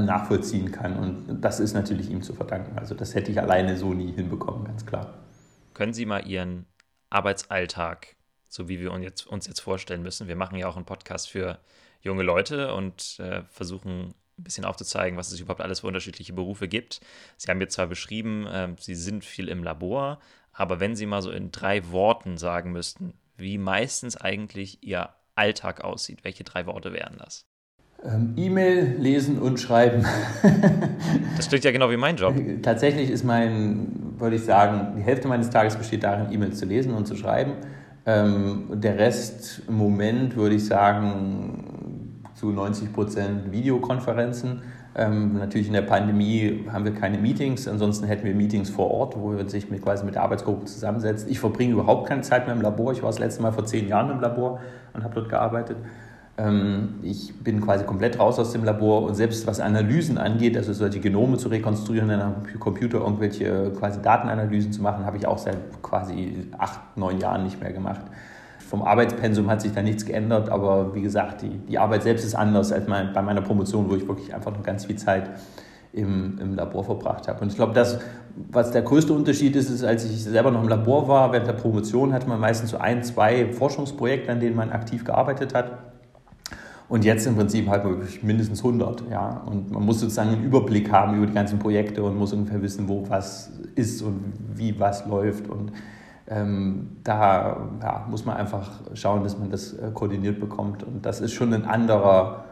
Speaker 1: nachvollziehen kann. Und das ist natürlich ihm zu verdanken. Also das hätte ich alleine so nie hinbekommen, ganz klar.
Speaker 2: Können Sie mal Ihren Arbeitsalltag, so wie wir uns jetzt, uns jetzt vorstellen müssen, wir machen ja auch einen Podcast für junge Leute und äh, versuchen ein bisschen aufzuzeigen, was es überhaupt alles für unterschiedliche Berufe gibt. Sie haben jetzt zwar beschrieben, äh, Sie sind viel im Labor, aber wenn Sie mal so in drei Worten sagen müssten, wie meistens eigentlich Ihr Alltag aussieht, welche drei Worte wären das?
Speaker 1: Ähm, E-Mail lesen und schreiben.
Speaker 2: das klingt ja genau wie mein Job.
Speaker 1: Tatsächlich ist mein, würde ich sagen, die Hälfte meines Tages besteht darin, E-Mails zu lesen und zu schreiben. Ähm, der Rest im Moment würde ich sagen zu 90 Prozent Videokonferenzen. Ähm, natürlich in der Pandemie haben wir keine Meetings, ansonsten hätten wir Meetings vor Ort, wo wir sich mit, quasi mit der Arbeitsgruppe zusammensetzen. Ich verbringe überhaupt keine Zeit mehr im Labor. Ich war das letzte Mal vor zehn Jahren im Labor und habe dort gearbeitet. Ähm, ich bin quasi komplett raus aus dem Labor und selbst was Analysen angeht, also solche Genome zu rekonstruieren, in einem Computer irgendwelche quasi Datenanalysen zu machen, habe ich auch seit quasi acht, neun Jahren nicht mehr gemacht. Vom Arbeitspensum hat sich da nichts geändert, aber wie gesagt, die, die Arbeit selbst ist anders als mein, bei meiner Promotion, wo ich wirklich einfach noch ganz viel Zeit im, im Labor verbracht habe. Und ich glaube, das, was der größte Unterschied ist, ist, als ich selber noch im Labor war, während der Promotion hatte man meistens so ein, zwei Forschungsprojekte, an denen man aktiv gearbeitet hat. Und jetzt im Prinzip halt mindestens 100. Ja? Und man muss sozusagen einen Überblick haben über die ganzen Projekte und muss ungefähr wissen, wo was ist und wie was läuft. Und ähm, da ja, muss man einfach schauen, dass man das äh, koordiniert bekommt. Und das ist schon ein anderer,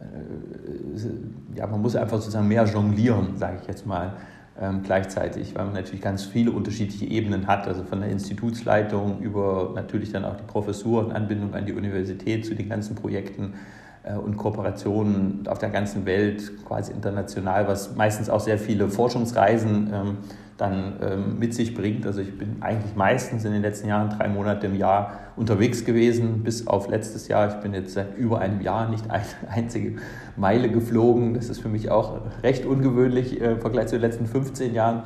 Speaker 1: äh, ja, man muss einfach sozusagen mehr jonglieren, sage ich jetzt mal, ähm, gleichzeitig, weil man natürlich ganz viele unterschiedliche Ebenen hat, also von der Institutsleitung über natürlich dann auch die Professur und Anbindung an die Universität zu den ganzen Projekten äh, und Kooperationen auf der ganzen Welt, quasi international, was meistens auch sehr viele Forschungsreisen ähm, dann ähm, mit sich bringt. Also ich bin eigentlich meistens in den letzten Jahren drei Monate im Jahr unterwegs gewesen, bis auf letztes Jahr. Ich bin jetzt seit über einem Jahr nicht eine einzige Meile geflogen. Das ist für mich auch recht ungewöhnlich äh, im Vergleich zu den letzten 15 Jahren.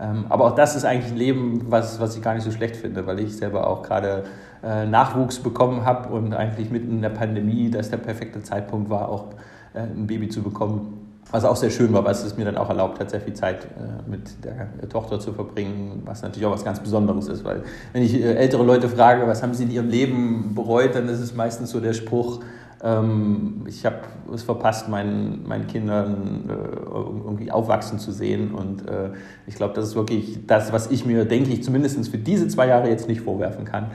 Speaker 1: Ähm, aber auch das ist eigentlich ein Leben, was, was ich gar nicht so schlecht finde, weil ich selber auch gerade äh, Nachwuchs bekommen habe und eigentlich mitten in der Pandemie das der perfekte Zeitpunkt war, auch äh, ein Baby zu bekommen. Was auch sehr schön war, weil es mir dann auch erlaubt hat, sehr viel Zeit äh, mit der Tochter zu verbringen, was natürlich auch was ganz Besonderes ist, weil wenn ich äh, ältere Leute frage, was haben sie in ihrem Leben bereut, dann ist es meistens so der Spruch, ähm, ich habe es verpasst, meinen, meinen Kindern äh, irgendwie aufwachsen zu sehen und äh, ich glaube, das ist wirklich das, was ich mir, denke ich, zumindest für diese zwei Jahre jetzt nicht vorwerfen kann.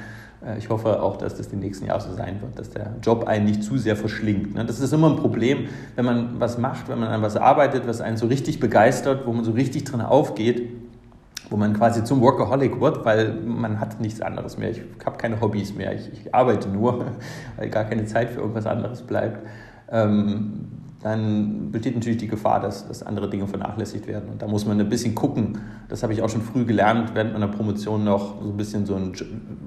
Speaker 1: Äh, ich hoffe auch, dass das die nächsten Jahre so sein wird, dass der Job einen nicht zu sehr verschlingt. Ne? Das ist immer ein Problem, wenn man was macht, wenn man an was arbeitet, was einen so richtig begeistert, wo man so richtig drin aufgeht, wo man quasi zum Workaholic wird, weil man hat nichts anderes mehr. Ich habe keine Hobbys mehr, ich, ich, arbeite nur, weil gar keine Zeit für irgendwas anderes bleibt. Ähm, dann besteht natürlich die Gefahr, dass, dass andere Dinge vernachlässigt werden. Und da muss man ein bisschen gucken. Das habe ich auch schon früh gelernt, während meiner Promotion noch so ein bisschen so ein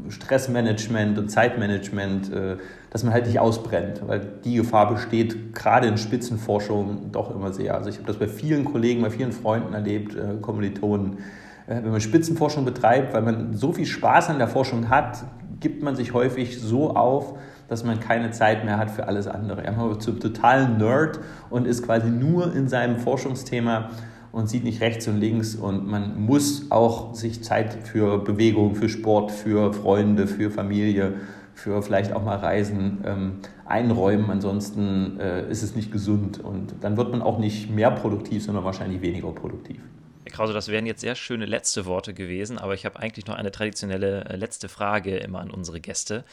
Speaker 1: Stressmanagement und Zeitmanagement, äh, dass man halt nicht ausbrennt, weil die Gefahr besteht gerade in Spitzenforschung doch immer sehr. Also ich habe das bei vielen Kollegen, bei vielen Freunden erlebt, äh, Kommilitonen. Äh, wenn man Spitzenforschung betreibt, weil man so viel Spaß an der Forschung hat, gibt man sich häufig so auf, dass man keine Zeit mehr hat für alles andere. Man wird zum totalen Nerd und ist quasi nur in seinem Forschungsthema und sieht nicht rechts und links und man muss auch sich Zeit für Bewegung, für Sport, für Freunde, für Familie, für vielleicht auch mal Reisen ähm, einräumen. Ansonsten äh, ist es nicht gesund und dann wird man auch nicht mehr produktiv, sondern wahrscheinlich weniger produktiv.
Speaker 2: Herr Krause, das wären jetzt sehr schöne letzte Worte gewesen, aber ich habe eigentlich noch eine traditionelle äh, letzte Frage immer an unsere Gäste.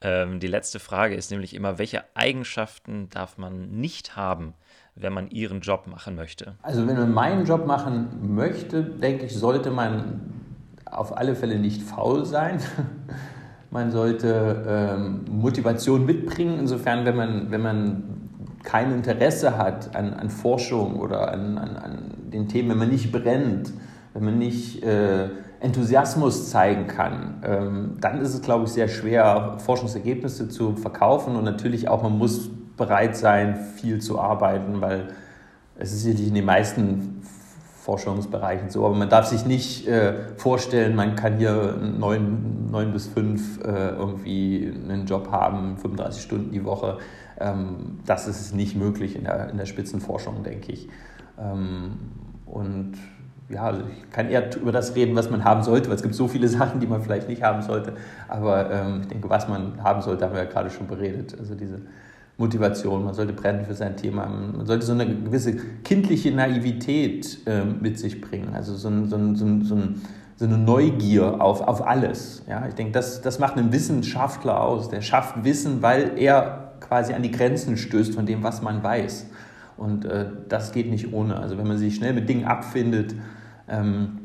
Speaker 2: Ähm, die letzte Frage ist nämlich immer, welche Eigenschaften darf man nicht haben, wenn man ihren Job machen möchte?
Speaker 1: Also wenn man meinen Job machen möchte, denke ich, sollte man auf alle Fälle nicht faul sein. Man sollte ähm, Motivation mitbringen, insofern, wenn man, wenn man kein Interesse hat an, an Forschung oder an, an, an, den Themen, wenn man nicht brennt, wenn man nicht äh, Enthusiasmus zeigen kann, ähm, dann ist es, glaube ich, sehr schwer, Forschungsergebnisse zu verkaufen und natürlich auch, man muss bereit sein, viel zu arbeiten, weil es ist sicherlich in den meisten Forschungsbereichen so, aber man darf sich nicht äh, vorstellen, man kann hier neun, neun bis fünf äh, irgendwie einen Job haben, 35 Stunden die Woche. Ähm, das ist nicht möglich in der, in der Spitzenforschung, denke ich. Ähm, und ja, also ich kann eher über das reden, was man haben sollte, weil es gibt so viele Sachen, die man vielleicht nicht haben sollte. Aber ähm, ich denke, was man haben sollte, haben wir ja gerade schon beredet. Also diese Motivation, man sollte brennen für sein Thema, man sollte so eine gewisse kindliche Naivität äh, mit sich bringen, also so, ein, so, ein, so, ein, so, eine Neugier auf, auf alles. Ja, ich denke, das, das macht einen Wissenschaftler aus, der schafft Wissen, weil er quasi an die Grenzen stößt von dem, was man weiß. Und äh, das geht nicht ohne. Also wenn man sich schnell mit Dingen abfindet ähm,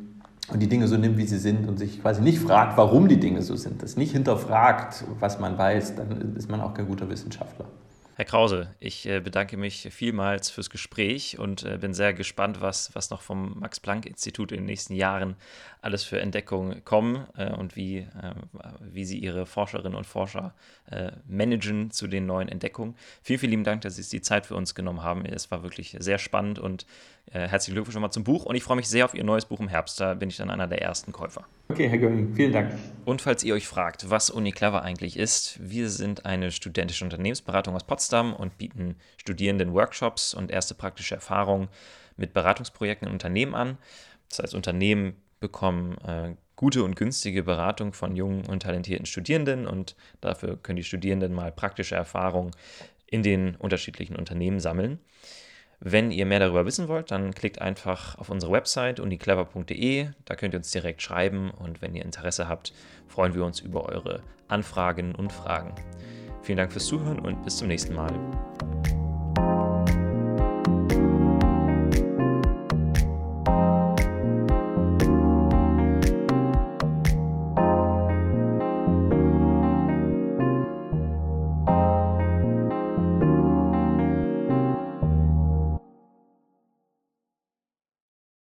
Speaker 1: und die Dinge so nimmt, wie sie sind und sich quasi nicht fragt, warum die Dinge so sind, das nicht hinterfragt, was man weiß, dann ist man auch kein guter Wissenschaftler.
Speaker 2: Herr Krause, ich äh, bedanke mich vielmals fürs Gespräch und äh, bin sehr gespannt, was, was noch vom Max-Planck-Institut in den nächsten Jahren alles für Entdeckungen kommen äh, und wie, wie Sie Ihre Forscherinnen und Forscher managen zu den neuen Entdeckungen. Vielen, vielen lieben Dank, dass Sie die Zeit für uns genommen haben. Es war wirklich sehr spannend und herzlichen Glückwunsch schon mal zum Buch und ich freue mich sehr auf Ihr neues Buch im Herbst. Da bin ich dann einer der ersten Käufer.
Speaker 1: Okay, Herr Göring, vielen Dank.
Speaker 2: Und falls ihr euch fragt, was UniClever eigentlich ist, wir sind eine studentische Unternehmensberatung aus Potsdam und bieten Studierenden Workshops und erste praktische Erfahrungen mit Beratungsprojekten in Unternehmen an. Das heißt, Unternehmen bekommen äh, gute und günstige Beratung von jungen und talentierten Studierenden und dafür können die Studierenden mal praktische Erfahrungen in den unterschiedlichen Unternehmen sammeln. Wenn ihr mehr darüber wissen wollt, dann klickt einfach auf unsere Website uniclever.de. Da könnt ihr uns direkt schreiben und wenn ihr Interesse habt, freuen wir uns über eure Anfragen und Fragen. Vielen Dank fürs Zuhören und bis zum nächsten Mal.